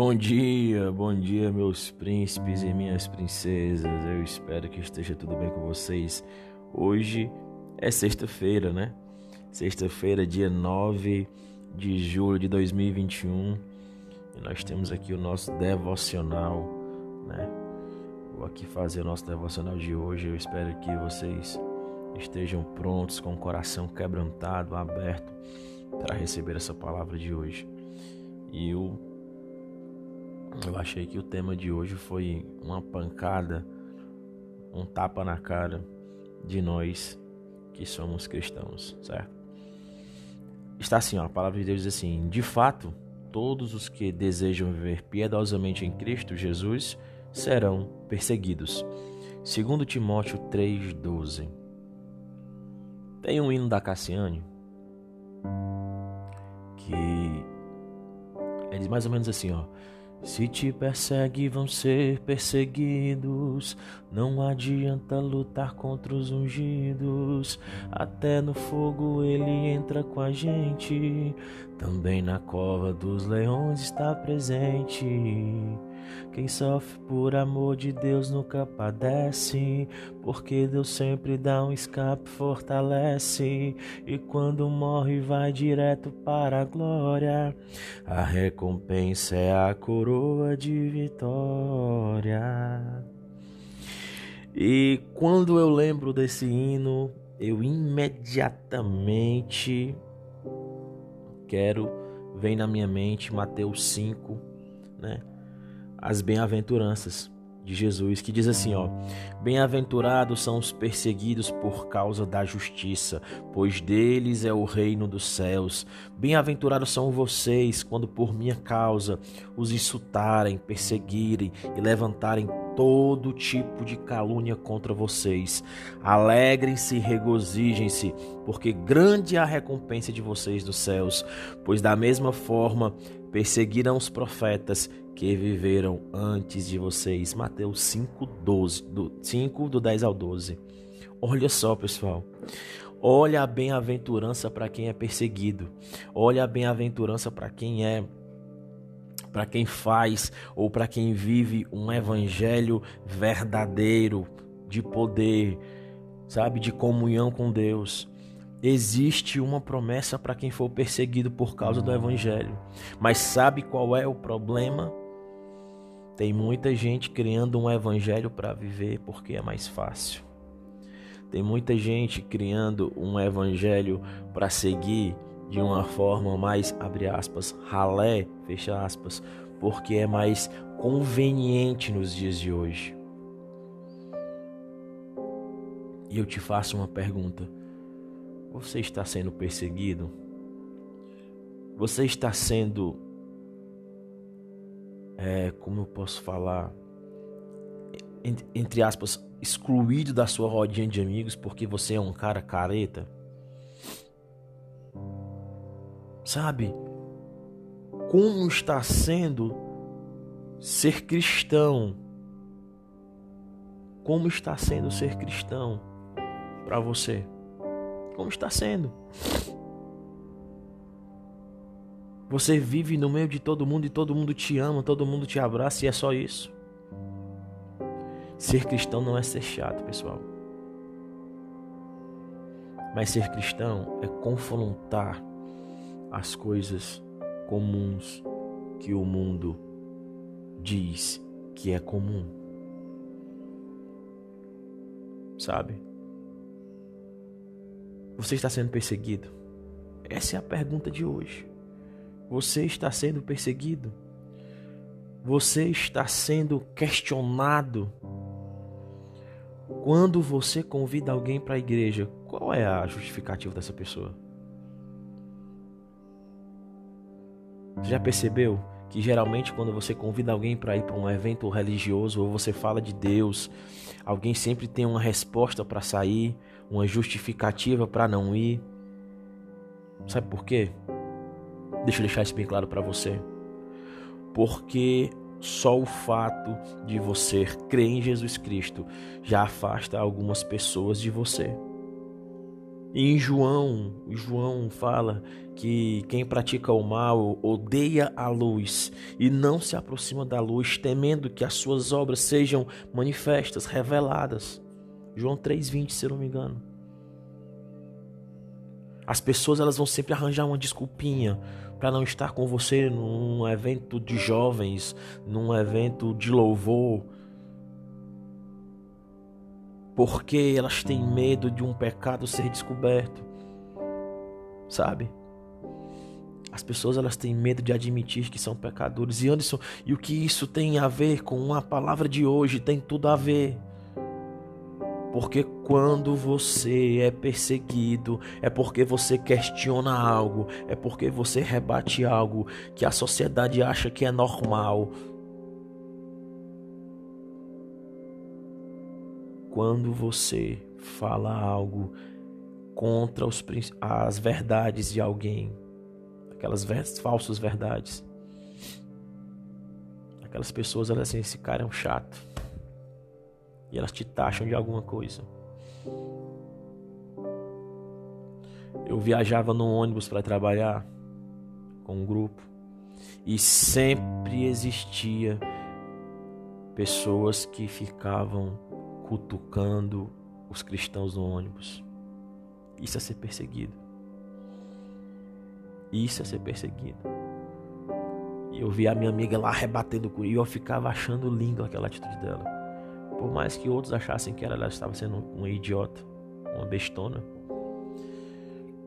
Bom dia, bom dia, meus príncipes e minhas princesas. Eu espero que esteja tudo bem com vocês. Hoje é sexta-feira, né? Sexta-feira, dia 9 de julho de 2021. E nós temos aqui o nosso devocional, né? Vou aqui fazer o nosso devocional de hoje. Eu espero que vocês estejam prontos, com o coração quebrantado, aberto para receber essa palavra de hoje. E o eu achei que o tema de hoje foi uma pancada, um tapa na cara de nós que somos cristãos, certo? Está assim, ó, a palavra de Deus diz assim: de fato, todos os que desejam viver piedosamente em Cristo Jesus serão perseguidos. Segundo Timóteo 3:12. Tem um hino da Cassiane que ele diz mais ou menos assim, ó: se te persegue, vão ser perseguidos. Não adianta lutar contra os ungidos. Até no fogo ele entra com a gente. Também na cova dos leões está presente. Quem sofre por amor de Deus nunca padece, porque Deus sempre dá um escape, fortalece, e quando morre vai direto para a glória. A recompensa é a coroa de vitória. E quando eu lembro desse hino, eu imediatamente quero vem na minha mente Mateus 5, né? As bem-aventuranças de Jesus, que diz assim, ó: Bem-aventurados são os perseguidos por causa da justiça, pois deles é o reino dos céus. Bem-aventurados são vocês quando por minha causa os insultarem, perseguirem e levantarem todo tipo de calúnia contra vocês. Alegrem-se e regozijem-se, porque grande é a recompensa de vocês dos céus, pois da mesma forma perseguiram os profetas que viveram antes de vocês. Mateus 5, 12, do 5 do 10 ao 12. Olha só, pessoal. Olha a bem-aventurança para quem é perseguido. Olha a bem-aventurança para quem é para quem faz ou para quem vive um evangelho verdadeiro de poder, sabe, de comunhão com Deus. Existe uma promessa para quem for perseguido por causa do evangelho. Mas sabe qual é o problema? Tem muita gente criando um evangelho para viver porque é mais fácil. Tem muita gente criando um evangelho para seguir de uma forma mais, abre aspas, ralé, fecha aspas, porque é mais conveniente nos dias de hoje. E eu te faço uma pergunta: você está sendo perseguido? Você está sendo é, como eu posso falar, entre aspas, excluído da sua rodinha de amigos porque você é um cara careta? Sabe? Como está sendo ser cristão? Como está sendo ser cristão para você? Como está sendo? Você vive no meio de todo mundo e todo mundo te ama, todo mundo te abraça e é só isso. Ser cristão não é ser chato, pessoal. Mas ser cristão é confrontar as coisas comuns que o mundo diz que é comum. Sabe? Você está sendo perseguido? Essa é a pergunta de hoje. Você está sendo perseguido. Você está sendo questionado. Quando você convida alguém para a igreja, qual é a justificativa dessa pessoa? Já percebeu que geralmente quando você convida alguém para ir para um evento religioso ou você fala de Deus, alguém sempre tem uma resposta para sair, uma justificativa para não ir? Sabe por quê? Deixa eu deixar isso bem claro para você. Porque só o fato de você crer em Jesus Cristo já afasta algumas pessoas de você. Em João, João fala que quem pratica o mal odeia a luz e não se aproxima da luz, temendo que as suas obras sejam manifestas, reveladas. João 3:20, se eu não me engano. As pessoas elas vão sempre arranjar uma desculpinha para não estar com você num evento de jovens, num evento de louvor, porque elas têm medo de um pecado ser descoberto. Sabe? As pessoas elas têm medo de admitir que são pecadores. E Anderson, e o que isso tem a ver com a palavra de hoje? Tem tudo a ver. Porque quando você é perseguido, é porque você questiona algo, é porque você rebate algo que a sociedade acha que é normal, quando você fala algo contra os, as verdades de alguém, aquelas falsas verdades, aquelas pessoas elas assim, esse cara é um chato e elas te taxam de alguma coisa. Eu viajava no ônibus para trabalhar com um grupo e sempre existia pessoas que ficavam cutucando os cristãos no ônibus. Isso é ser perseguido. Isso é ser perseguido. E eu vi a minha amiga lá rebatendo com e eu ficava achando lindo aquela atitude dela. Por mais que outros achassem que ela, ela estava sendo uma idiota, uma bestona.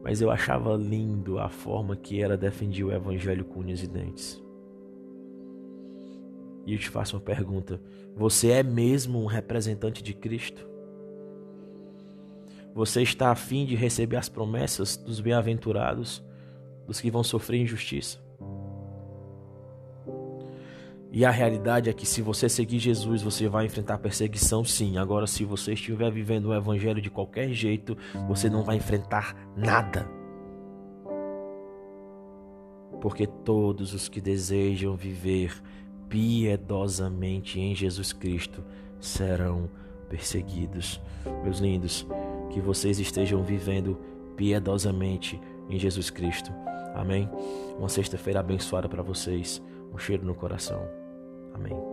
Mas eu achava lindo a forma que ela defendia o evangelho com unhas e dentes. E eu te faço uma pergunta: você é mesmo um representante de Cristo? Você está afim de receber as promessas dos bem-aventurados, dos que vão sofrer injustiça? E a realidade é que se você seguir Jesus, você vai enfrentar perseguição, sim. Agora, se você estiver vivendo o evangelho de qualquer jeito, você não vai enfrentar nada. Porque todos os que desejam viver piedosamente em Jesus Cristo serão perseguidos. Meus lindos, que vocês estejam vivendo piedosamente em Jesus Cristo. Amém? Uma sexta-feira abençoada para vocês. Um cheiro no coração. Amém.